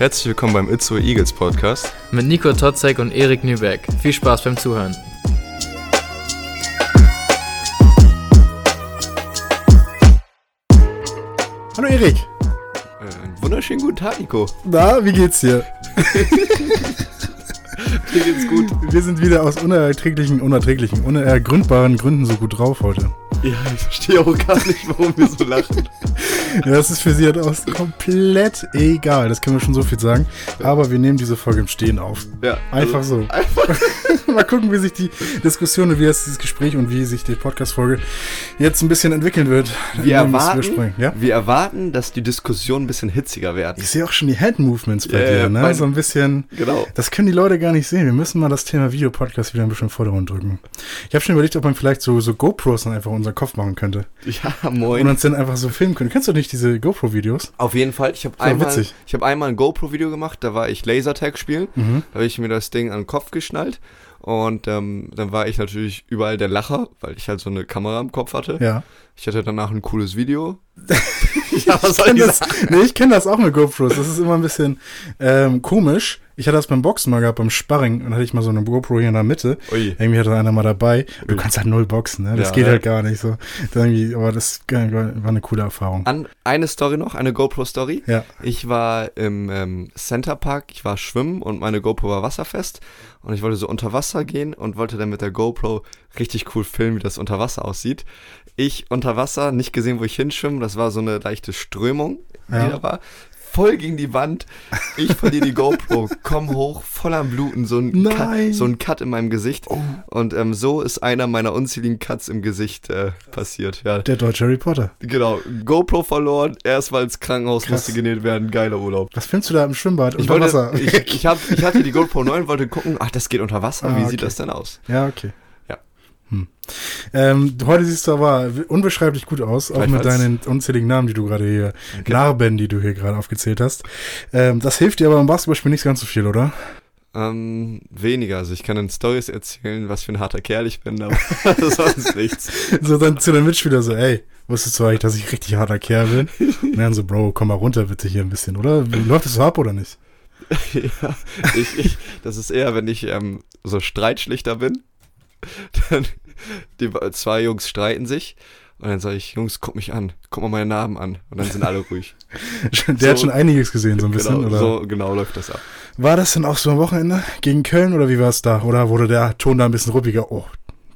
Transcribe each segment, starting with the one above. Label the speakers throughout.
Speaker 1: Herzlich willkommen beim Itzo Eagles Podcast.
Speaker 2: Mit Nico Totzek und Erik Nübeck. Viel Spaß beim Zuhören.
Speaker 3: Hallo Erik.
Speaker 1: Äh, einen wunderschönen guten Tag, Nico.
Speaker 3: Na, wie geht's dir?
Speaker 1: Mir geht's gut.
Speaker 3: Wir sind wieder aus unerträglichen, unerträglichen, unergründbaren Gründen so gut drauf heute.
Speaker 1: Ja, ich verstehe auch gar nicht, warum wir so lachen.
Speaker 3: Das ist für sie halt auch komplett egal, das können wir schon so viel sagen. Aber wir nehmen diese Folge im Stehen auf.
Speaker 1: Ja,
Speaker 3: Einfach
Speaker 1: also,
Speaker 3: so.
Speaker 1: Einfach.
Speaker 3: Mal gucken, wie sich die Diskussion und wie das, dieses Gespräch und wie sich die Podcast-Folge jetzt ein bisschen entwickeln wird.
Speaker 1: Wir erwarten,
Speaker 3: Ja?
Speaker 1: wir erwarten, dass die Diskussionen ein bisschen hitziger werden.
Speaker 3: Ich sehe auch schon die Hand-Movements bei
Speaker 1: Ja,
Speaker 3: dir, ne?
Speaker 1: mein-
Speaker 3: so ein bisschen.
Speaker 1: Genau.
Speaker 3: Das können die Leute gar nicht sehen. Wir müssen mal das Thema Videopodcast wieder ein bisschen in den Vordergrund drücken. Ich habe schon überlegt, ob man vielleicht so, so GoPros dann einfach unseren Kopf machen könnte.
Speaker 1: Ja,
Speaker 3: Und
Speaker 1: moin.
Speaker 3: uns dann einfach so filmen können. Kennst du nicht diese GoPro-Videos?
Speaker 1: Auf jeden Fall, ich habe einmal, ich hab einmal ein GoPro-Video gemacht, da war ich Lasertag spielen.
Speaker 3: Mhm.
Speaker 1: Da habe ich mir das Ding an den Kopf geschnallt. Und ähm, dann war ich natürlich überall der Lacher, weil ich halt so eine Kamera im Kopf hatte.
Speaker 3: Ja.
Speaker 1: Ich hatte danach ein cooles Video. ja, was
Speaker 3: Ich
Speaker 1: soll
Speaker 3: kenn
Speaker 1: ich
Speaker 3: das, nee, ich kenne das auch mit GoPros. Das ist immer ein bisschen ähm, komisch. Ich hatte das beim Boxen mal gehabt, beim Sparring. Und hatte ich mal so eine GoPro hier in der Mitte.
Speaker 1: Ui.
Speaker 3: Irgendwie hatte einer mal dabei. Du
Speaker 1: Ui.
Speaker 3: kannst halt null boxen, ne? Das
Speaker 1: Ja,
Speaker 3: geht halt gar nicht so. Irgendwie, aber das war war eine coole Erfahrung.
Speaker 1: An eine Story noch, eine GoPro-Story.
Speaker 3: Ja.
Speaker 1: Ich war im ähm, Center Park, ich war schwimmen und meine GoPro war wasserfest. Und ich wollte so unter Wasser gehen und wollte dann mit der GoPro richtig cool filmen, wie das unter Wasser aussieht. Ich unter Wasser, nicht gesehen, wo ich hinschwimme. Das war so eine leichte Strömung, die
Speaker 3: Ja.
Speaker 1: da war. Voll gegen die Wand. Ich verliere die GoPro, komm hoch, voll am Bluten, so ein. Cut, so ein Cut in meinem Gesicht. Und ähm, so ist einer meiner unzähligen Cuts im Gesicht äh, passiert. Ja,
Speaker 3: Der deutsche Reporter.
Speaker 1: Genau, GoPro verloren, erstmal ins Krankenhaus
Speaker 3: Krass.
Speaker 1: musste genäht werden, geiler Urlaub.
Speaker 3: Was filmst du da im Schwimmbad
Speaker 1: Ich,
Speaker 3: unter
Speaker 1: wollte,
Speaker 3: Wasser?
Speaker 1: ich, ich, hab, ich hatte die GoPro 9, wollte gucken, ach, das geht unter Wasser,
Speaker 3: Ah,
Speaker 1: wie
Speaker 3: okay.
Speaker 1: sieht das denn aus?
Speaker 3: ja, okay. Hm. Ähm, heute siehst du aber unbeschreiblich gut aus, auch mit deinen unzähligen Namen, die du gerade hier,
Speaker 1: Danke.
Speaker 3: Narben, die du hier gerade aufgezählt hast. Ähm, das hilft dir aber im Basketballspiel nicht ganz so viel, oder?
Speaker 1: Ähm, weniger, also ich kann dann Stories erzählen, was für ein harter Kerl ich bin, aber sonst nichts.
Speaker 3: So dann zu den Mitspielern so, ey, wusstest du eigentlich, dass ich richtig harter Kerl bin? Und dann so, Bro, komm mal runter bitte hier ein bisschen, oder? Läuft es so ab oder nicht?
Speaker 1: ja, ich, ich, das ist eher, wenn ich ähm, so Streitschlichter bin, dann die zwei Jungs streiten sich und dann sage ich, Jungs, guck mich an, guck mal meine Narben an und dann sind alle ruhig.
Speaker 3: Der hat
Speaker 1: So.
Speaker 3: schon einiges gesehen, so ein bisschen,
Speaker 1: genau,
Speaker 3: oder?
Speaker 1: so genau läuft das ab.
Speaker 3: War das denn auch so am Wochenende gegen Köln oder wie war es da? Oder wurde der Ton da ein bisschen ruppiger? Oh,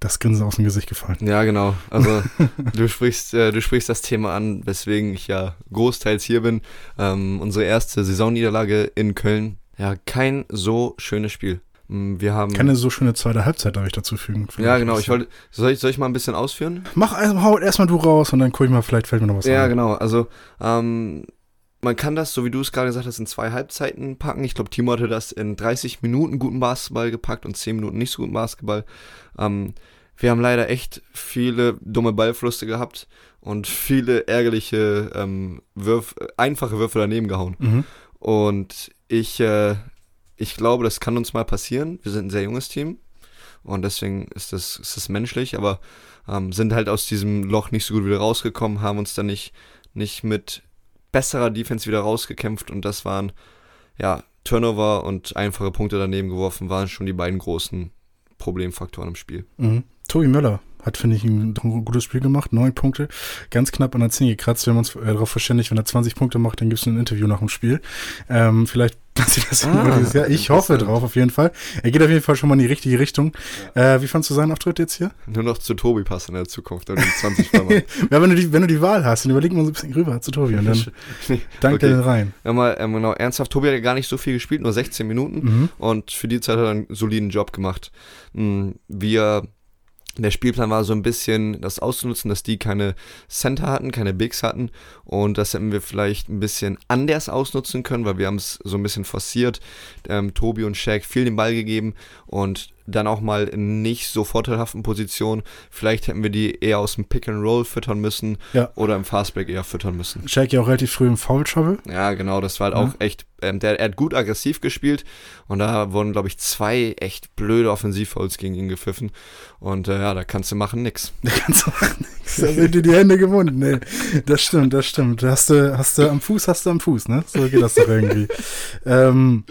Speaker 3: das Grinsen aus dem Gesicht gefallen.
Speaker 1: Ja, genau. Also du sprichst, äh, du sprichst das Thema an, weswegen ich ja großteils hier bin. Ähm, unsere erste Saisonniederlage in Köln. Ja, kein so schönes Spiel. Mm, Wir haben.
Speaker 3: Keine so schöne zweite Halbzeit, darf ich dazu fügen.
Speaker 1: ja, genau. Ich wollte. Soll ich, soll ich mal ein bisschen ausführen?
Speaker 3: Mach erst- hau erstmal du raus und dann guck ich mal, vielleicht fällt mir noch was
Speaker 1: Ja,
Speaker 3: ein.
Speaker 1: genau. Also, ähm, man kann das, so wie du es gerade gesagt hast, in zwei Halbzeiten packen. Ich glaube, Timo hatte das in 30 Minuten guten Basketball gepackt und 10 Minuten nicht so guten Basketball. Ähm, wir haben leider echt viele dumme Ballflüsse gehabt und viele ärgerliche ähm, Würf einfache Würfe daneben gehauen.
Speaker 3: Mhm.
Speaker 1: Und ich, äh, ich glaube, das kann uns mal passieren. Wir sind ein sehr junges Team und deswegen ist das, ist das menschlich, aber ähm, sind halt aus diesem Loch nicht so gut wieder rausgekommen, haben uns dann nicht, nicht mit besserer Defense wieder rausgekämpft und das waren, ja, Turnover und einfache Punkte daneben geworfen, waren schon die beiden großen Problemfaktoren im Spiel.
Speaker 3: Mhm. Tobi Möller hat, finde ich, ein gutes Spiel gemacht. Neun Punkte, ganz knapp an der 10 gekratzt. Wir haben uns äh, darauf verständigt, wenn er 20 Punkte macht, dann gibt es ein Interview nach dem Spiel. Ähm, vielleicht passiert das ja
Speaker 1: Ah,
Speaker 3: dieses Jahr. Ich hoffe drauf, auf jeden Fall. Er geht auf jeden Fall schon mal in die richtige Richtung. Äh, wie fandst du seinen Auftritt jetzt hier?
Speaker 1: Nur noch zu Tobi passen in der Zukunft, wenn die 20 Mal machen.
Speaker 3: Ja, wenn du die, wenn du die Wahl hast, dann überleg mal so ein bisschen rüber zu Tobi und dann dank
Speaker 1: Okay.
Speaker 3: dir rein.
Speaker 1: Ja, mal, ähm, genau, ernsthaft, Tobi hat ja gar nicht so viel gespielt, nur 16 Minuten.
Speaker 3: Mhm.
Speaker 1: Und für die Zeit hat er einen soliden Job gemacht. Mm, Wir, der Spielplan war so ein bisschen das auszunutzen, dass die keine Center hatten, keine Bigs hatten. Und das hätten wir vielleicht ein bisschen anders ausnutzen können, weil wir haben es so ein bisschen forciert. Ähm, Tobi und Shaq viel den Ball gegeben und dann auch mal in nicht so vorteilhaften Positionen. Vielleicht hätten wir die eher aus dem Pick and Roll füttern müssen
Speaker 3: Ja.
Speaker 1: oder im Fastback eher füttern müssen.
Speaker 3: Shaq ja auch relativ früh im Foul Trouble.
Speaker 1: Ja, genau, das war halt
Speaker 3: Ja.
Speaker 1: auch echt, ähm, der, er hat gut aggressiv gespielt und da wurden, glaube ich, zwei echt blöde Offensivfouls gegen ihn gepfiffen und äh, ja, da kannst du machen nix.
Speaker 3: Da kannst du auch nichts. Da sind dir die Hände gewunden. Nee, das stimmt, das stimmt. Hast du, hast du am Fuß, hast du am Fuß, ne? So geht das doch irgendwie. ähm,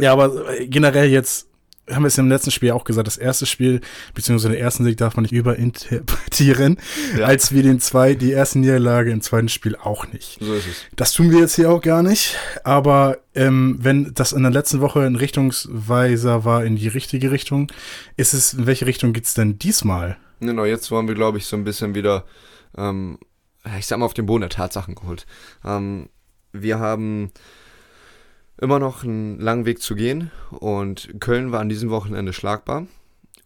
Speaker 3: ja, aber generell jetzt haben wir es im letzten Spiel auch gesagt, das erste Spiel, beziehungsweise den ersten Sieg darf man nicht überinterpretieren,
Speaker 1: Ja.
Speaker 3: als wie den zwei, die erste Niederlage im zweiten Spiel auch nicht.
Speaker 1: So ist es.
Speaker 3: Das tun wir jetzt hier auch gar nicht, aber ähm, wenn das in der letzten Woche ein Richtungsweiser war in die richtige Richtung, ist es, in welche Richtung geht's denn diesmal?
Speaker 1: Genau, jetzt wollen wir, glaube ich, so ein bisschen wieder, ähm, ich sag mal, auf den Boden der Tatsachen geholt. Ähm, wir haben immer noch einen langen Weg zu gehen und Köln war an diesem Wochenende schlagbar.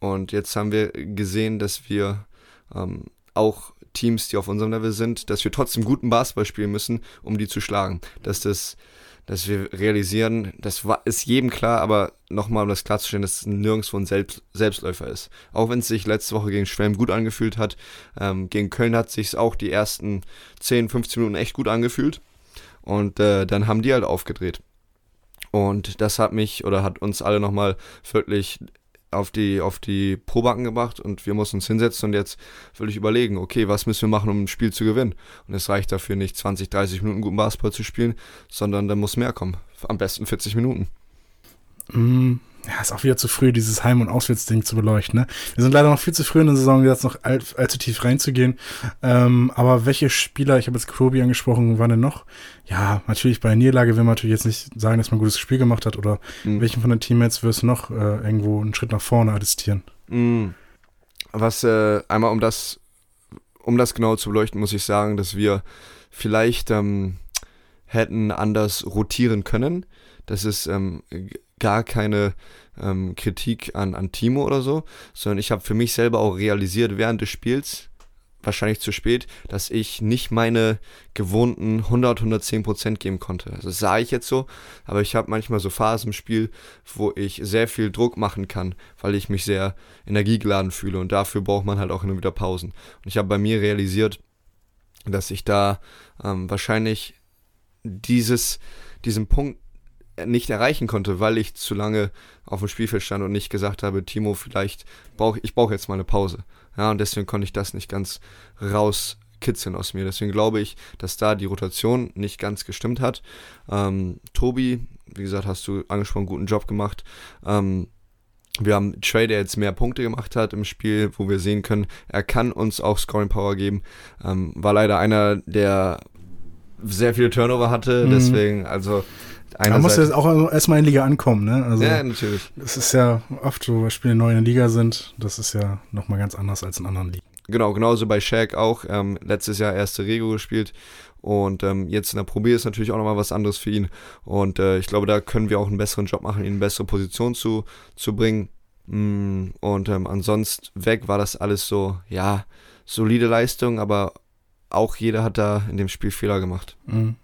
Speaker 1: Und jetzt haben wir gesehen, dass wir ähm, auch Teams, die auf unserem Level sind, dass wir trotzdem guten Basketball spielen müssen, um die zu schlagen. Dass das, dass wir realisieren, das war, ist jedem klar, aber nochmal, um das klarzustellen, dass es nirgendwo ein Selbst, Selbstläufer ist. Auch wenn es sich letzte Woche gegen Schwelm gut angefühlt hat, ähm, gegen Köln hat sich auch die ersten 10, 15 Minuten echt gut angefühlt. Und äh, dann haben die halt aufgedreht. Und das hat mich oder hat uns alle nochmal wirklich auf die, auf die Probacken gebracht und wir mussten uns hinsetzen und jetzt wirklich überlegen, okay, was müssen wir machen, um ein Spiel zu gewinnen? Und es reicht dafür nicht 20, 30 Minuten guten Basketball zu spielen, sondern da muss mehr kommen. Am besten 40 Minuten.
Speaker 3: Mm, ja, ist auch wieder zu früh, dieses Heim- und Auswärtsding zu beleuchten. Ne? Wir sind leider noch viel zu früh in der Saison, jetzt noch all, allzu tief reinzugehen. Ähm, aber welche Spieler, ich habe jetzt Kobe angesprochen, waren denn noch? Ja, natürlich bei der Niederlage will man natürlich jetzt nicht sagen, dass man ein gutes Spiel gemacht hat oder
Speaker 1: Mhm.
Speaker 3: welchen von den Teammates wirst du noch äh, irgendwo einen Schritt nach vorne attestieren?
Speaker 1: Mm. Was äh, einmal um das, um das genau zu beleuchten, muss ich sagen, dass wir vielleicht ähm, hätten anders rotieren können. Das ist ähm, gar keine ähm, Kritik an, an Timo oder so, sondern ich habe für mich selber auch realisiert während des Spiels, wahrscheinlich zu spät, dass ich nicht meine gewohnten 100, 110 Prozent geben konnte. Also das sah ich jetzt so, aber ich habe manchmal so Phasen im Spiel, wo ich sehr viel Druck machen kann, weil ich mich sehr energiegeladen fühle und dafür braucht man halt auch immer wieder Pausen. Und ich habe bei mir realisiert, dass ich da ähm, wahrscheinlich dieses, diesen Punkt nicht erreichen konnte, weil ich zu lange auf dem Spielfeld stand und nicht gesagt habe, Timo, vielleicht brauche ich brauche jetzt mal eine Pause. Ja, und deswegen konnte ich das nicht ganz rauskitzeln aus mir. Deswegen glaube ich, dass da die Rotation nicht ganz gestimmt hat. Ähm, Tobi, wie gesagt, hast du angesprochen, guten Job gemacht. Ähm, wir haben Trey, der jetzt mehr Punkte gemacht hat im Spiel, wo wir sehen können, er kann uns auch Scoring Power geben. Ähm, war leider einer, der sehr viele Turnover hatte,
Speaker 3: Mhm.
Speaker 1: deswegen, also
Speaker 3: Man muss jetzt auch erstmal in die Liga ankommen, ne? Also
Speaker 1: ja, natürlich.
Speaker 3: es ist ja oft so, weil Spiele neu in der Liga sind, das ist ja nochmal ganz anders als in anderen Ligen.
Speaker 1: Genau, genauso bei Shaq auch. Ähm, letztes Jahr erste Rego gespielt. Und ähm, jetzt in der Probe ist natürlich auch nochmal was anderes für ihn. Und äh, ich glaube, da können wir auch einen besseren Job machen, ihn in eine bessere Position zu, zu bringen. Mm, Und ähm, ansonsten weg war das alles so, ja, solide Leistung, aber auch jeder hat da in dem Spiel Fehler gemacht.
Speaker 3: Mhm.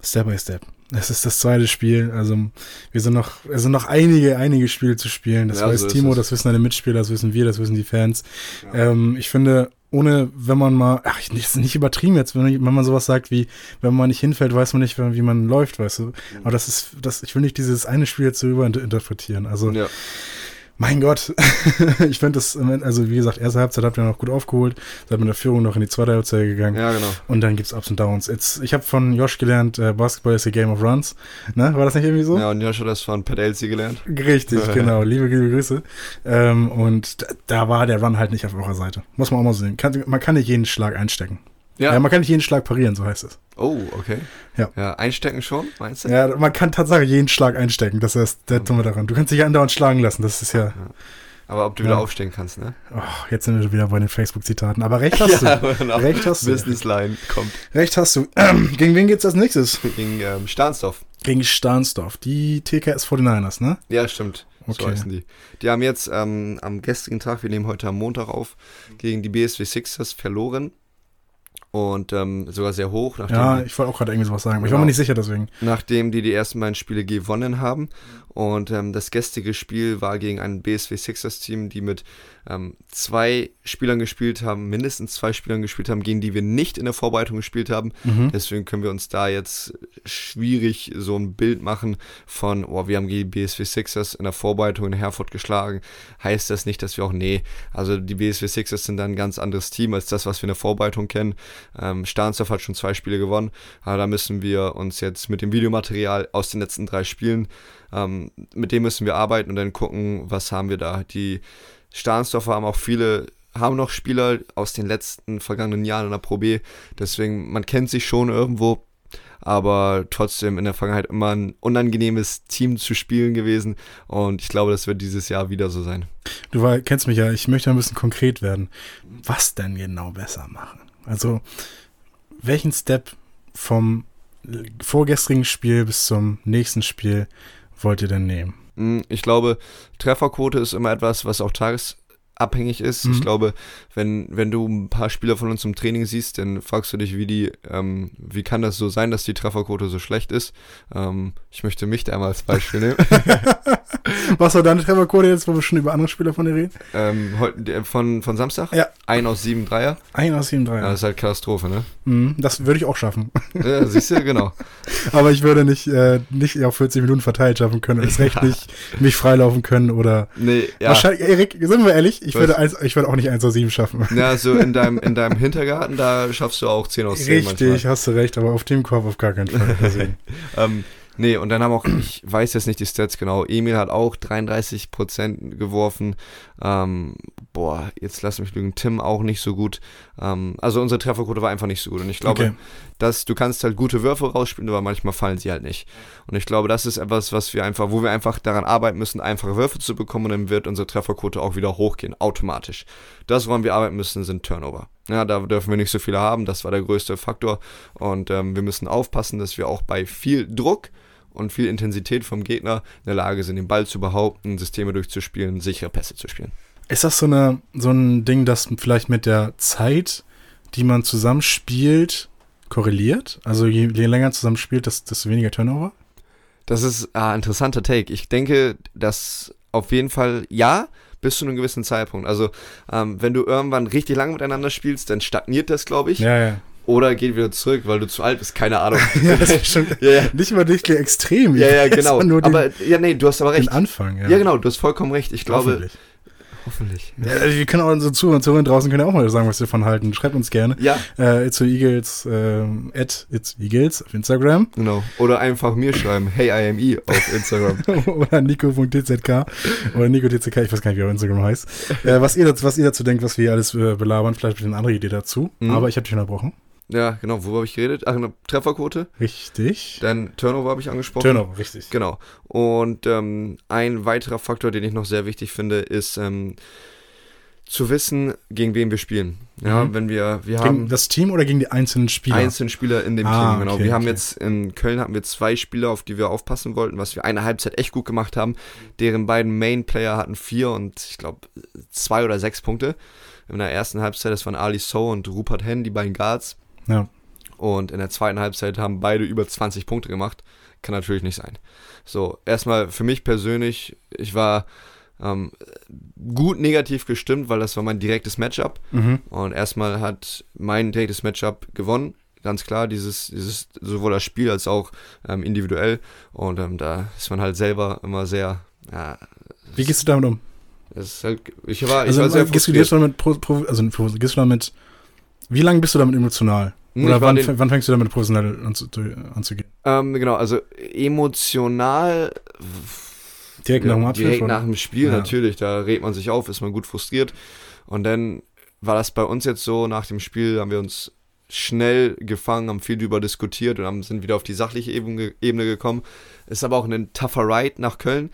Speaker 3: Step by Step. Es ist das zweite Spiel. Also wir sind noch, es sind noch einige, einige Spiele zu spielen. Das
Speaker 1: Ja,
Speaker 3: weiß
Speaker 1: so
Speaker 3: Timo, das wissen deine Mitspieler, das wissen wir, das wissen die Fans. Ähm, ich finde, ohne, wenn man mal, ach, ich- das ist nicht übertrieben jetzt, wenn, wenn man sowas sagt wie, wenn man nicht hinfällt, weiß man nicht, wie man läuft, weißt du. Aber das ist, das, ich will nicht dieses eine Spiel jetzt so überinterpretieren. Also
Speaker 1: Ja,
Speaker 3: mein Gott, ich finde das, also wie gesagt, erste Halbzeit habt ihr noch gut aufgeholt, seid mit der Führung noch in die zweite Halbzeit gegangen.
Speaker 1: ja genau.
Speaker 3: Und dann gibt's Ups und Downs. Jetzt, ich habe von Josh gelernt, äh, Basketball ist a Game of Runs. Ne? War das nicht irgendwie so?
Speaker 1: Ja, und Josh hat das von Pat Elsie gelernt.
Speaker 3: Richtig, genau. Liebe, liebe Grüße. Ähm, und da, da war der Run halt nicht auf eurer Seite. Muss man auch mal sehen. Kann, man kann nicht jeden Schlag einstecken. Ja.
Speaker 1: Ja.
Speaker 3: man kann nicht jeden Schlag parieren, so heißt es.
Speaker 1: Oh, okay.
Speaker 3: Ja.
Speaker 1: Ja, einstecken schon, meinst du?
Speaker 3: Ja, man kann tatsächlich jeden Schlag einstecken. Das ist der Dumme daran. Du kannst dich andauernd schlagen lassen. Das ist ja.
Speaker 1: Aber ob du wieder
Speaker 3: Ja.
Speaker 1: aufstehen kannst, ne?
Speaker 3: Oh, jetzt sind wir wieder bei den Facebook-Zitaten. Aber recht hast du.
Speaker 1: genau.
Speaker 3: Recht hast du.
Speaker 1: Business Line kommt
Speaker 3: Recht hast du. Gegen wen geht's als nächstes?
Speaker 1: gegen ähm, Stahnsdorf.
Speaker 3: Gegen Stahnsdorf. Die TKS 49ers, ne?
Speaker 1: Ja, stimmt. So
Speaker 3: Okay.
Speaker 1: heißen die. Die haben jetzt ähm, am gestrigen Tag, wir nehmen heute am Montag auf, gegen die BSW Sixers verloren. Und ähm, sogar sehr hoch.
Speaker 3: Ja, ich wollte auch gerade irgendwie sowas sagen, aber ich war
Speaker 1: Genau.
Speaker 3: mir nicht sicher deswegen.
Speaker 1: nachdem die die ersten beiden Spiele gewonnen haben. Und ähm, das gestrige Spiel war gegen ein BSW Sixers Team, die mit ähm, zwei Spielern gespielt haben, mindestens zwei Spielern gespielt haben, gegen die wir nicht in der Vorbereitung gespielt haben.
Speaker 3: Mhm.
Speaker 1: Deswegen können wir uns da jetzt schwierig so ein Bild machen von, oh, wir haben gegen die BSW Sixers in der Vorbereitung in Herford geschlagen. Heißt das nicht, dass wir auch, nee, also die BSW Sixers sind dann ein ganz anderes Team als das, was wir in der Vorbereitung kennen. Ähm, Starnsdorf hat schon zwei Spiele gewonnen, aber da müssen wir uns jetzt mit dem Videomaterial aus den letzten drei Spielen, ähm, mit dem müssen wir arbeiten und dann gucken, was haben wir da. Die Starnsdorfer haben auch viele, haben noch Spieler aus den letzten vergangenen Jahren in der Pro B, deswegen, man kennt sich schon irgendwo, aber trotzdem in der Vergangenheit immer ein unangenehmes Team zu spielen gewesen und ich glaube, das wird dieses Jahr wieder so sein.
Speaker 3: Du kennst mich ja, ich möchte ein bisschen konkret werden. Was denn genau besser machen? Also, welchen Step vom vorgestrigen Spiel bis zum nächsten Spiel wollt ihr denn nehmen?
Speaker 1: Mm, Ich glaube, Trefferquote ist immer etwas, was auch tagesabhängig ist.
Speaker 3: Mhm.
Speaker 1: Ich glaube, wenn, wenn du ein paar Spieler von uns im Training siehst, dann fragst du dich, wie die, ähm, wie kann das so sein, dass die Trefferquote so schlecht ist? Ähm, ich möchte mich da einmal als Beispiel nehmen.
Speaker 3: Was war deine Trefferquote jetzt, wo wir schon über andere Spieler von dir reden?
Speaker 1: ähm, heute, der- von, von Samstag?
Speaker 3: Ja.
Speaker 1: Ein aus sieben Dreier.
Speaker 3: Ein aus sieben, drei.
Speaker 1: Ja, das ist halt Katastrophe, ne?
Speaker 3: Mhm, das würde ich auch schaffen.
Speaker 1: Ja, siehst du, genau.
Speaker 3: Aber ich würde nicht, äh, nicht auf 40 Minuten verteilt schaffen können. Recht
Speaker 1: Ja.
Speaker 3: nicht mich freilaufen können oder.
Speaker 1: Nee, ja.
Speaker 3: Wahrscheinlich, Erik, sind wir ehrlich, ich würde, eins, ich würde auch nicht 1 aus 7 schaffen.
Speaker 1: Ja, so in deinem, in deinem Hintergarten, da schaffst du auch 10 aus 10
Speaker 3: Richtig,
Speaker 1: manchmal.
Speaker 3: hast du recht, aber auf dem Korb auf gar keinen Fall. Deswegen.
Speaker 1: Ähm, nee, und dann haben auch, ich weiß jetzt nicht die Stats genau, Emil hat auch 33% geworfen. Ähm, boah, jetzt lass mich lügen, Tim auch nicht so gut. Ähm, also unsere Trefferquote war einfach nicht so gut. Und ich glaube,
Speaker 3: Okay.
Speaker 1: dass du kannst halt gute Würfe rausspielen, aber manchmal fallen sie halt nicht. Und ich glaube, das ist etwas, was wir einfach, wo wir einfach daran arbeiten müssen, einfache Würfe zu bekommen und dann wird unsere Trefferquote auch wieder hochgehen, automatisch. Das, woran wir arbeiten müssen, sind Turnover. Ja, da dürfen wir nicht so viele haben, das war der größte Faktor. Und ähm, wir müssen aufpassen, dass wir auch bei viel Druck und viel Intensität vom Gegner in der Lage sind, den Ball zu behaupten, Systeme durchzuspielen, sichere Pässe zu spielen.
Speaker 3: Ist das so, eine, so ein Ding, das vielleicht mit der Zeit, die man zusammen spielt, korreliert? Also je, je länger zusammen spielt, desto, weniger Turnover?
Speaker 1: Das ist ein interessanter Take. Ich denke, dass auf jeden Fall ja, bis zu einem gewissen Zeitpunkt. Also, ähm, wenn du irgendwann richtig lange miteinander spielst, dann stagniert das, glaube ich.
Speaker 3: Ja, ja.
Speaker 1: Oder geht wieder zurück, weil du zu alt bist, keine Ahnung.
Speaker 3: ja, das stimmt.
Speaker 1: ja, ja.
Speaker 3: Nicht mal nicht extrem.
Speaker 1: ja, ja, genau.
Speaker 3: Nur den,
Speaker 1: aber ja, nee, du hast aber
Speaker 3: den
Speaker 1: recht.
Speaker 3: Anfang, ja.
Speaker 1: Ja. genau, du hast vollkommen recht. Ich glaube,
Speaker 3: Hoffentlich.
Speaker 1: hoffentlich.
Speaker 3: Ja, wir können auch unsere Zuhörer und Zuhörer draußen können ja auch mal sagen, was sie davon halten. Schreibt uns gerne.
Speaker 1: Ja,
Speaker 3: Äh, it's Eagles, äh, at it's Eagles auf Instagram
Speaker 1: genau. Oder einfach mir schreiben, hey, I am E auf Instagram.
Speaker 3: oder nico.tzk oder nico.tzk, ich weiß gar nicht, wie er auf Instagram heißt. Äh, was, ihr dazu, was ihr dazu denkt, was wir hier alles äh, belabern, vielleicht mit eine andere Idee dazu.
Speaker 1: Mhm.
Speaker 3: Aber ich habe dich unterbrochen.
Speaker 1: Ja, genau. Wo habe ich geredet? Ach, genau, Trefferquote.
Speaker 3: Richtig.
Speaker 1: Dann Turnover habe ich angesprochen.
Speaker 3: Turnover, richtig.
Speaker 1: Genau. Und ähm, ein weiterer Faktor, den ich noch sehr wichtig finde, ist ähm, zu wissen, gegen wen wir spielen. Ja,
Speaker 3: Mhm.
Speaker 1: wenn wir, wir
Speaker 3: Gegen
Speaker 1: haben
Speaker 3: das Team oder gegen die einzelnen Spieler?
Speaker 1: einzelne Spieler in dem
Speaker 3: Ah,
Speaker 1: Team, genau.
Speaker 3: okay,
Speaker 1: wir haben
Speaker 3: okay.
Speaker 1: jetzt in Köln hatten wir zwei Spieler, auf die wir aufpassen wollten, was wir eine Halbzeit echt gut gemacht haben. Deren beiden Main-Player hatten vier und ich glaube zwei oder sechs Punkte. In der ersten Halbzeit, das waren Ali So und Rupert Hen, die beiden Guards.
Speaker 3: Ja.
Speaker 1: Und in der zweiten Halbzeit haben beide über 20 Punkte gemacht. Kann natürlich nicht sein. So, erstmal für mich persönlich, ich war ähm, gut negativ gestimmt, weil das war mein direktes Matchup.
Speaker 3: Mhm.
Speaker 1: Und erstmal hat mein direktes Matchup gewonnen. Ganz klar, dieses, dieses sowohl das Spiel als auch ähm, individuell. Und ähm, da ist man halt selber immer sehr, ja,
Speaker 3: Wie gehst du damit um?
Speaker 1: halt, ich war, ich
Speaker 3: Also
Speaker 1: war sehr
Speaker 3: gehst du
Speaker 1: frustriert.
Speaker 3: gehst du damit, also gehst du damit, wie lange bist du damit emotional?
Speaker 1: Hm,
Speaker 3: Oder wann, wann fängst du damit professionell anzu, anzugehen?
Speaker 1: Ähm, genau, also emotional.
Speaker 3: Direkt nach dem Abpfiff,
Speaker 1: Direkt
Speaker 3: oder?
Speaker 1: nach dem Spiel,
Speaker 3: Ja.
Speaker 1: natürlich. Da regt man sich auf, ist man gut frustriert. Und dann war das bei uns jetzt so, nach dem Spiel haben wir uns schnell gefangen, haben viel drüber diskutiert und haben, sind wieder auf die sachliche Ebene, Ebene gekommen. Ist aber auch ein tougher Ride nach Köln.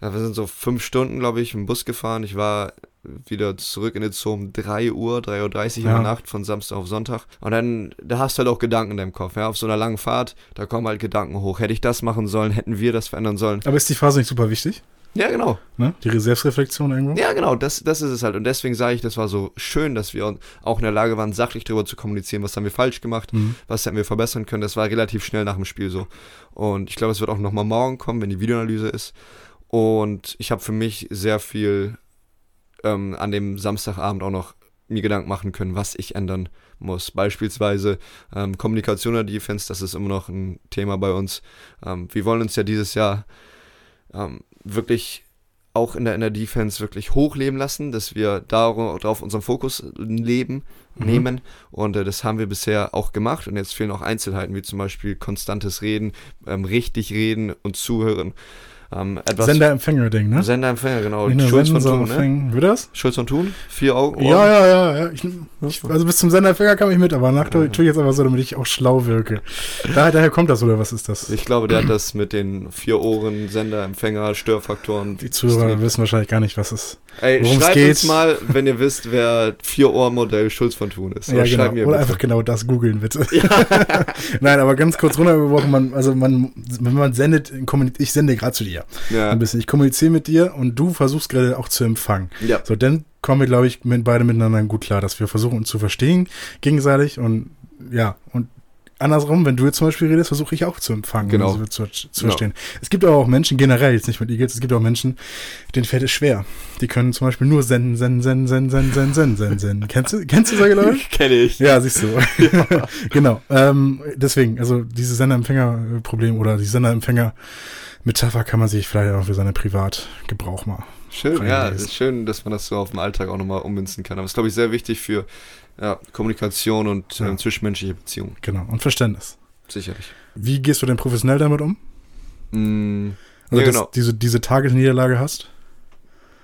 Speaker 1: Ja, Wir sind so fünf Stunden, glaube ich, im Bus gefahren. Ich war wieder zurück in den Zoo um 3 Uhr, 3.30 Uhr in
Speaker 3: Ja.
Speaker 1: der Nacht von Samstag auf Sonntag. Und dann, da hast du halt auch Gedanken in deinem Kopf. Ja? Auf so einer langen Fahrt, da kommen halt Gedanken hoch. Hätte ich das machen sollen? Hätten wir das verändern sollen?
Speaker 3: Aber ist die Phase nicht super wichtig?
Speaker 1: Ja, genau.
Speaker 3: Ne? Die Selbstreflexion irgendwo.
Speaker 1: Ja, genau, das, das ist es halt. Und deswegen sage ich, das war so schön, dass wir auch in der Lage waren, sachlich darüber zu kommunizieren, was haben wir falsch gemacht,
Speaker 3: Mhm.
Speaker 1: was hätten wir verbessern können. Das war relativ schnell nach dem Spiel so. Und ich glaube, es wird auch nochmal morgen kommen, wenn die Videoanalyse ist. Und ich habe für mich sehr viel ähm, an dem Samstagabend auch noch mir Gedanken machen können, was ich ändern muss. Beispielsweise ähm, Kommunikation der Defense, das ist immer noch ein Thema bei uns. Ähm, wir wollen uns ja dieses Jahr ähm, wirklich auch in der, in der Defense wirklich hochleben lassen, dass wir darauf unseren Fokus leben,
Speaker 3: Mhm.
Speaker 1: nehmen. Und äh, das haben wir bisher auch gemacht. Und jetzt fehlen auch Einzelheiten, wie zum Beispiel konstantes Reden, ähm, richtig reden und zuhören. Ähm,
Speaker 3: Sender-Empfänger-Ding, ne?
Speaker 1: Senderempfänger, genau. Schulz von Thun, ne?
Speaker 3: Wird das?
Speaker 1: Schulz von Thun, vier Augen.
Speaker 3: Ja, ja, ja. ja. Ich, ich, also bis zum Senderempfänger kam ich mit, aber nach tue ich jetzt aber so, damit ich auch schlau wirke. Da, daher kommt das, oder was ist das?
Speaker 1: Ich glaube, der hat das mit den vier Ohren, Sender, Empfänger, Störfaktoren.
Speaker 3: Die Zuhörer wissen wahrscheinlich gar nicht, was es
Speaker 1: Ey,
Speaker 3: worum es
Speaker 1: schreibt uns mal, wenn ihr wisst, wer Vier-Ohr-Modell Schulz von Thun ist.
Speaker 3: Ja,
Speaker 1: schreibt
Speaker 3: genau.
Speaker 1: mir
Speaker 3: Oder einfach genau das googeln, bitte. Nein, aber ganz kurz runtergebrochen, man, also man, wenn man sendet, ich sende gerade zu dir
Speaker 1: Ja.
Speaker 3: ein bisschen. Ich kommuniziere mit dir und du versuchst gerade auch zu empfangen.
Speaker 1: ja.
Speaker 3: So, dann kommen wir, glaube ich, mit, beide miteinander gut klar, dass wir versuchen, uns zu verstehen gegenseitig und ja, und andersrum, wenn du jetzt zum Beispiel redest, versuche ich auch zu empfangen,
Speaker 1: genau.
Speaker 3: also zu, zu
Speaker 1: genau.
Speaker 3: Es gibt aber auch Menschen, generell jetzt nicht mit Eagles, es gibt auch Menschen, denen fällt es schwer. Die können zum Beispiel nur senden, senden, senden, senden, senden, senden, senden, senden. kennst, du, kennst du solche Leute?
Speaker 1: Kenne ich.
Speaker 3: Ja, siehst du. Ja. genau. Ähm, deswegen, also dieses Senderempfänger-Problem oder die Senderempfänger-Metapher kann man sich vielleicht auch für seinen Privatgebrauch mal
Speaker 1: Schön, ja, ist schön, dass man das so auf dem Alltag auch nochmal ummünzen kann. Aber es ist, glaube ich, sehr wichtig für ja, Kommunikation und
Speaker 3: Ja.
Speaker 1: äh, zwischenmenschliche Beziehungen.
Speaker 3: Genau. Und Verständnis.
Speaker 1: Sicherlich.
Speaker 3: Wie gehst du denn professionell damit um?
Speaker 1: Mm,
Speaker 3: Also,
Speaker 1: ja,
Speaker 3: dass
Speaker 1: genau.
Speaker 3: diese, diese Tagesniederlage hast?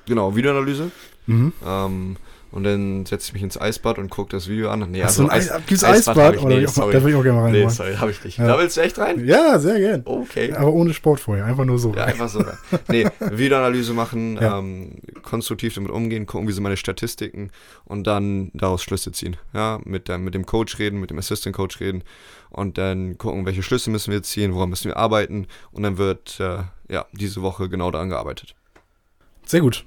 Speaker 1: Genau, Videoanalyse.
Speaker 3: Mhm.
Speaker 1: Ähm, und dann setze ich mich ins Eisbad und gucke das Video an. Nee,
Speaker 3: Hast du ein
Speaker 1: Eis-
Speaker 3: gibt's
Speaker 1: Eisbad ich
Speaker 3: oder mal,
Speaker 1: sorry.
Speaker 3: da will ich auch gerne mal rein.
Speaker 1: Nee, sorry, habe ich nicht.
Speaker 3: Ja.
Speaker 1: Da willst du echt rein?
Speaker 3: Ja, sehr gern.
Speaker 1: Okay.
Speaker 3: Aber ohne Sport vorher, einfach nur so.
Speaker 1: Ja, einfach so. Nee, Videoanalyse machen,
Speaker 3: Ja.
Speaker 1: ähm, konstruktiv damit umgehen, gucken, wie sind meine Statistiken und dann daraus Schlüsse ziehen. Ja, mit, der, mit dem Coach reden, mit dem Assistant Coach reden und dann gucken, welche Schlüsse müssen wir ziehen, woran müssen wir arbeiten und dann wird äh, ja diese Woche genau daran gearbeitet.
Speaker 3: Sehr gut.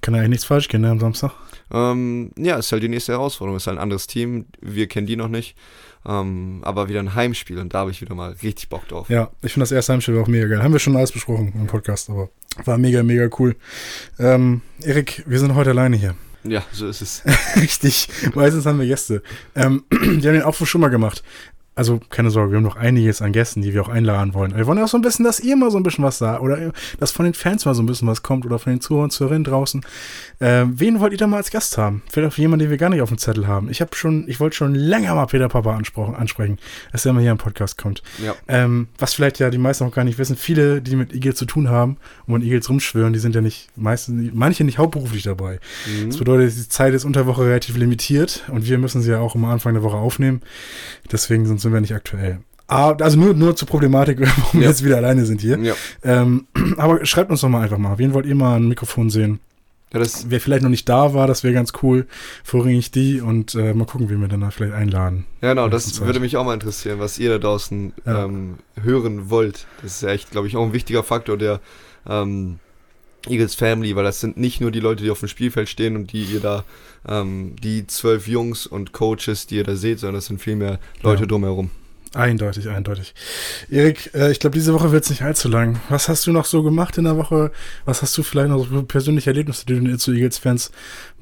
Speaker 3: Kann eigentlich nichts falsch gehen, ne, am Samstag.
Speaker 1: Ähm, ja, ist halt die nächste Herausforderung. Ist halt ein anderes Team, wir kennen die noch nicht, ähm, aber wieder ein Heimspiel und da habe ich wieder mal richtig Bock drauf.
Speaker 3: Ja, ich finde das erste Heimspiel auch mega geil. Haben wir schon alles besprochen im Podcast, aber war mega, mega cool. Ähm, Erik, wir sind heute alleine hier.
Speaker 1: Ja, so ist es.
Speaker 3: Richtig. Meistens haben wir Gäste. Ähm, die haben den Aufruf schon mal gemacht. Also keine Sorge, wir haben noch einiges an Gästen, die wir auch einladen wollen. Wir wollen auch so ein bisschen, dass ihr mal so ein bisschen was sagt oder dass von den Fans mal so ein bisschen was kommt oder von den Zuhörern, Zuhörerinnen draußen. Ähm, wen wollt ihr da mal als Gast haben? Vielleicht auch jemanden, den wir gar nicht auf dem Zettel haben. Ich habe schon, ich wollte schon länger mal Peter Papa ansprechen, dass er mal hier im Podcast kommt.
Speaker 1: Ja.
Speaker 3: Ähm, was vielleicht ja die meisten auch gar nicht wissen, viele, die mit Eagles zu tun haben und mit Eagles rumschwören, die sind ja nicht, meistens, manche nicht hauptberuflich dabei.
Speaker 1: Mhm.
Speaker 3: Das bedeutet, die Zeit ist unter Woche relativ limitiert und wir müssen sie ja auch immer Anfang der Woche aufnehmen. Deswegen sind sind wir nicht aktuell. Ah, Also nur, nur zur Problematik, warum wir
Speaker 1: Ja.
Speaker 3: jetzt wieder alleine sind hier.
Speaker 1: Ja.
Speaker 3: Ähm, aber schreibt uns doch mal einfach mal. Wen wollt ihr mal ein Mikrofon sehen?
Speaker 1: ja,
Speaker 3: Wer vielleicht noch nicht da war, das wäre ganz cool. Vorrangig die und äh, mal gucken, wie wir dann da vielleicht einladen.
Speaker 1: Ja, genau, das
Speaker 3: Zeit.
Speaker 1: würde mich auch mal interessieren, was ihr da draußen
Speaker 3: Ja.
Speaker 1: ähm, hören wollt. Das ist ja echt, glaube ich, auch ein wichtiger Faktor der ähm, Eagles Family, weil das sind nicht nur die Leute, die auf dem Spielfeld stehen und die ihr da, ähm, die zwölf Jungs und Coaches, die ihr da seht, sondern das sind viel mehr Leute
Speaker 3: Ja.
Speaker 1: drumherum.
Speaker 3: Eindeutig, eindeutig. Erik, äh, ich glaube, diese Woche wird es nicht allzu lang. Was hast du noch so gemacht in der Woche? Was hast du vielleicht noch so persönliche Erlebnisse, die du zu Eagles-Fans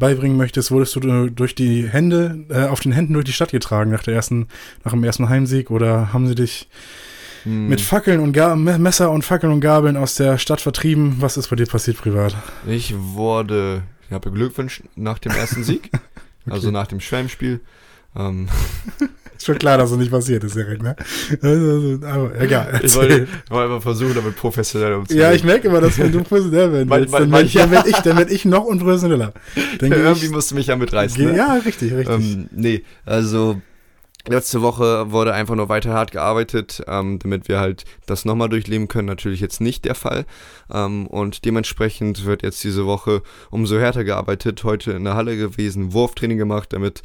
Speaker 3: beibringen möchtest? Wurdest du äh, durch die Hände, äh, auf den Händen durch die Stadt getragen nach der ersten, nach dem ersten Heimsieg oder haben sie dich
Speaker 1: Hm,
Speaker 3: mit Fackeln und Ga Me- Messer und Fackeln und Gabeln aus der Stadt vertrieben? Was ist bei dir passiert privat?
Speaker 1: ich wurde, ich habe beglückwünscht nach dem ersten Sieg, also nach dem Schwemmspiel. Ähm,
Speaker 3: Ist schon klar, dass es nicht passiert ist, Erik, ne? Also, aber egal.
Speaker 1: ich wollte, wollte einfach versuchen, damit professionell umzugehen.
Speaker 3: Ja, ich merke immer, dass wenn du professionell werden
Speaker 1: Man-
Speaker 3: willst,
Speaker 1: man-
Speaker 3: dann,
Speaker 1: man-
Speaker 3: werd ich, dann werde ich, dann noch unprofessioneller. Dann geh
Speaker 1: Irgendwie
Speaker 3: ich,
Speaker 1: musst du mich ja mitreißen. Ne?
Speaker 3: ja, richtig, richtig.
Speaker 1: Ähm, nee, also letzte Woche wurde einfach nur weiter hart gearbeitet, ähm, damit wir halt das nochmal durchleben können. Natürlich jetzt nicht der Fall. Ähm, und dementsprechend wird jetzt diese Woche umso härter gearbeitet. Heute in der Halle gewesen, Wurftraining gemacht, damit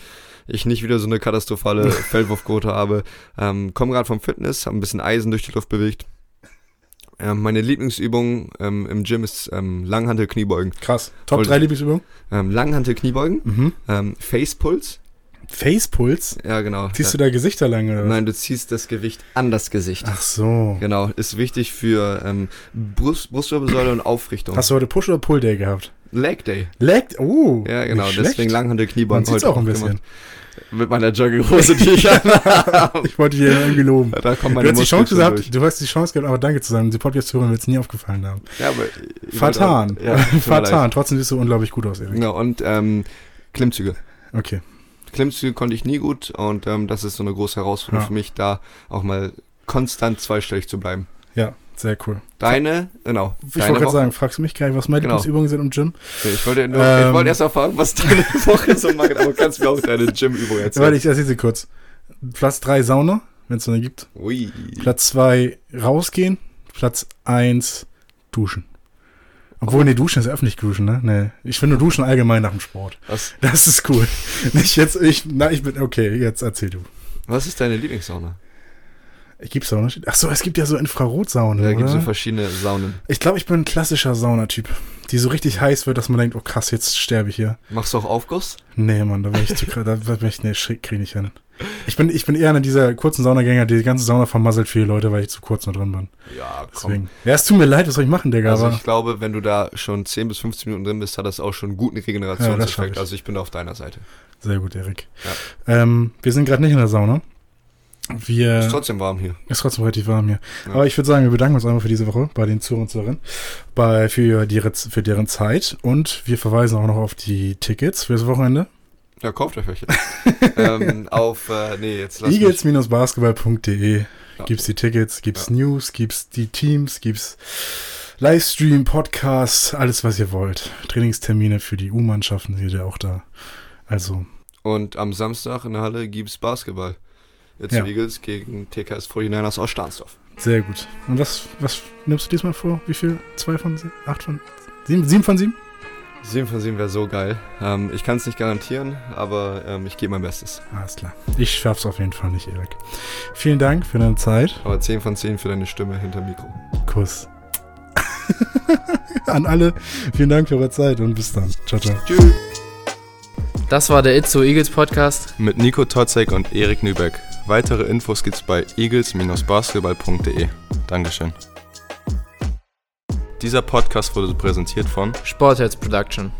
Speaker 1: ich nicht wieder so eine katastrophale Feldwurfquote habe. Ähm, Komme gerade vom Fitness, habe ein bisschen Eisen durch die Luft bewegt. Ähm, meine Lieblingsübung ähm, im Gym ist ähm, Langhantel Kniebeugen.
Speaker 3: Krass. Top
Speaker 1: Voll-
Speaker 3: 3 Lieblingsübungen?
Speaker 1: Ähm, Langhantel Kniebeugen,
Speaker 3: Mhm.
Speaker 1: ähm, Facepuls. Ja, genau.
Speaker 3: Ziehst du da Gesichter lang oder?
Speaker 1: Nein, du ziehst das Gewicht an das Gesicht.
Speaker 3: Ach so.
Speaker 1: Genau, ist wichtig für ähm, Brust, Brustwirbelsäule und Aufrichtung.
Speaker 3: Hast du heute Push- oder Pull-Day gehabt?
Speaker 1: Leg Day.
Speaker 3: Leckt? Oh.
Speaker 1: Ja, genau, deswegen
Speaker 3: Man
Speaker 1: Kniebeugen
Speaker 3: sieht's auch ein bisschen.
Speaker 1: gemacht. Mit meiner Jogginghose, die ich anhabe.
Speaker 3: Ich wollte dir irgendwie loben.
Speaker 1: Da kommt
Speaker 3: Du
Speaker 1: meine
Speaker 3: hast die Chance gehabt,
Speaker 1: durch.
Speaker 3: du hast die Chance gehabt, aber danke zu sagen. Die Podcast-Hörer wird es nie aufgefallen haben.
Speaker 1: Ja, aber
Speaker 3: Vertan.
Speaker 1: wollte- Ja, leid.
Speaker 3: Trotzdem siehst du unglaublich gut aus, Erik.
Speaker 1: Genau, und ähm, Klimmzüge.
Speaker 3: Okay.
Speaker 1: Klimmzüge konnte ich nie gut und ähm, das ist so eine große Herausforderung
Speaker 3: Ja.
Speaker 1: für mich, da auch mal konstant zweistellig zu bleiben.
Speaker 3: Ja, sehr cool.
Speaker 1: Deine, genau.
Speaker 3: Ich wollte gerade sagen, fragst du mich gleich, was meine
Speaker 1: Genau.
Speaker 3: Lieblingsübungen sind im Gym?
Speaker 1: Ich wollte, nur,
Speaker 3: Ähm.
Speaker 1: ich wollte erst erfahren, was deine Woche so macht, aber kannst mir auch deine Gym-Übung
Speaker 3: Warte,
Speaker 1: erzählen.
Speaker 3: ich erzähle sie kurz. Platz 3 Sauna, wenn es so eine gibt.
Speaker 1: Ui.
Speaker 3: Platz 2 rausgehen. Platz 1 duschen. Obwohl, nee, duschen ist öffentlich duschen, ne? Nee. Ich finde duschen allgemein nach dem Sport.
Speaker 1: Was,
Speaker 3: Das ist cool. Nicht jetzt, ich, na, ich bin, okay, jetzt erzähl du.
Speaker 1: was ist deine Lieblingssauna?
Speaker 3: Gibt's Unterschied? Ach so, es gibt ja so Infrarotsaunen,
Speaker 1: Da gibt so verschiedene Saunen.
Speaker 3: Ich glaube, ich bin ein klassischer Saunatyp, die so richtig heiß wird, dass man denkt, oh krass, jetzt sterbe ich hier.
Speaker 1: Machst du auch Aufguss?
Speaker 3: Nee, Mann, da bin ich zu, da bin ich, nee, krieg ich nicht hin. Ich bin, ich bin eher einer dieser kurzen Saunagänger, die die ganze Sauna vermasselt für die Leute, weil ich zu kurz nur drin bin.
Speaker 1: Ja, komm.
Speaker 3: Deswegen. Ja, es tut mir leid, was soll ich machen, Digga,
Speaker 1: Also ich glaube, wenn du da schon 10 bis 15 Minuten drin bist, hat das auch schon einen guten
Speaker 3: Ja,
Speaker 1: Regenerationseffekt.
Speaker 3: ich.
Speaker 1: also ich bin da auf deiner Seite.
Speaker 3: sehr gut, Erik. Ähm, wir sind gerade nicht in der Sauna. Wir,
Speaker 1: Ist trotzdem warm hier.
Speaker 3: Ist trotzdem relativ warm hier.
Speaker 1: Ja.
Speaker 3: Aber ich würde sagen, wir bedanken uns einmal für diese Woche bei den Zuhörern und Zuhörerinnen, bei, für, die, für deren Zeit und wir verweisen auch noch auf die Tickets fürs Wochenende.
Speaker 1: Ja, kauft euch welche. ähm, auf, äh, nee, jetzt lass.
Speaker 3: Eagles-basketball.de
Speaker 1: Ja.
Speaker 3: gibt's die Tickets, gibt's News, gibt's die Teams, gibt's Livestream, Podcasts, alles was ihr wollt. Trainingstermine für die U-Mannschaften seht ihr auch da. Also,
Speaker 1: Und am Samstag in der Halle gibt's Basketball. Jetzt
Speaker 3: Ja.
Speaker 1: Eagles gegen TKS 49ers aus Stahnsdorf.
Speaker 3: sehr gut. Und was, was nimmst du diesmal vor? Wie viel? Zwei von sieben? Acht von sieben? Sieben von sieben?
Speaker 1: 7 von 7 wäre so geil. Ähm, ich kann es nicht garantieren, aber ähm, ich gebe mein Bestes.
Speaker 3: Alles klar. Ich schaff's auf jeden Fall nicht, Erik. Vielen Dank für deine Zeit.
Speaker 1: Aber 10 von 10 für deine Stimme hinterm Mikro.
Speaker 3: Kuss. An alle, vielen Dank für eure Zeit und bis dann. Ciao, ciao.
Speaker 1: Tschüss.
Speaker 2: Das war der Itzo Eagles Podcast.
Speaker 4: Mit Nico Totzek und Erik Nübeck. Weitere Infos gibt's bei eagles-basketball.de. Dankeschön. Dieser Podcast wurde präsentiert von
Speaker 2: Sportheads Production.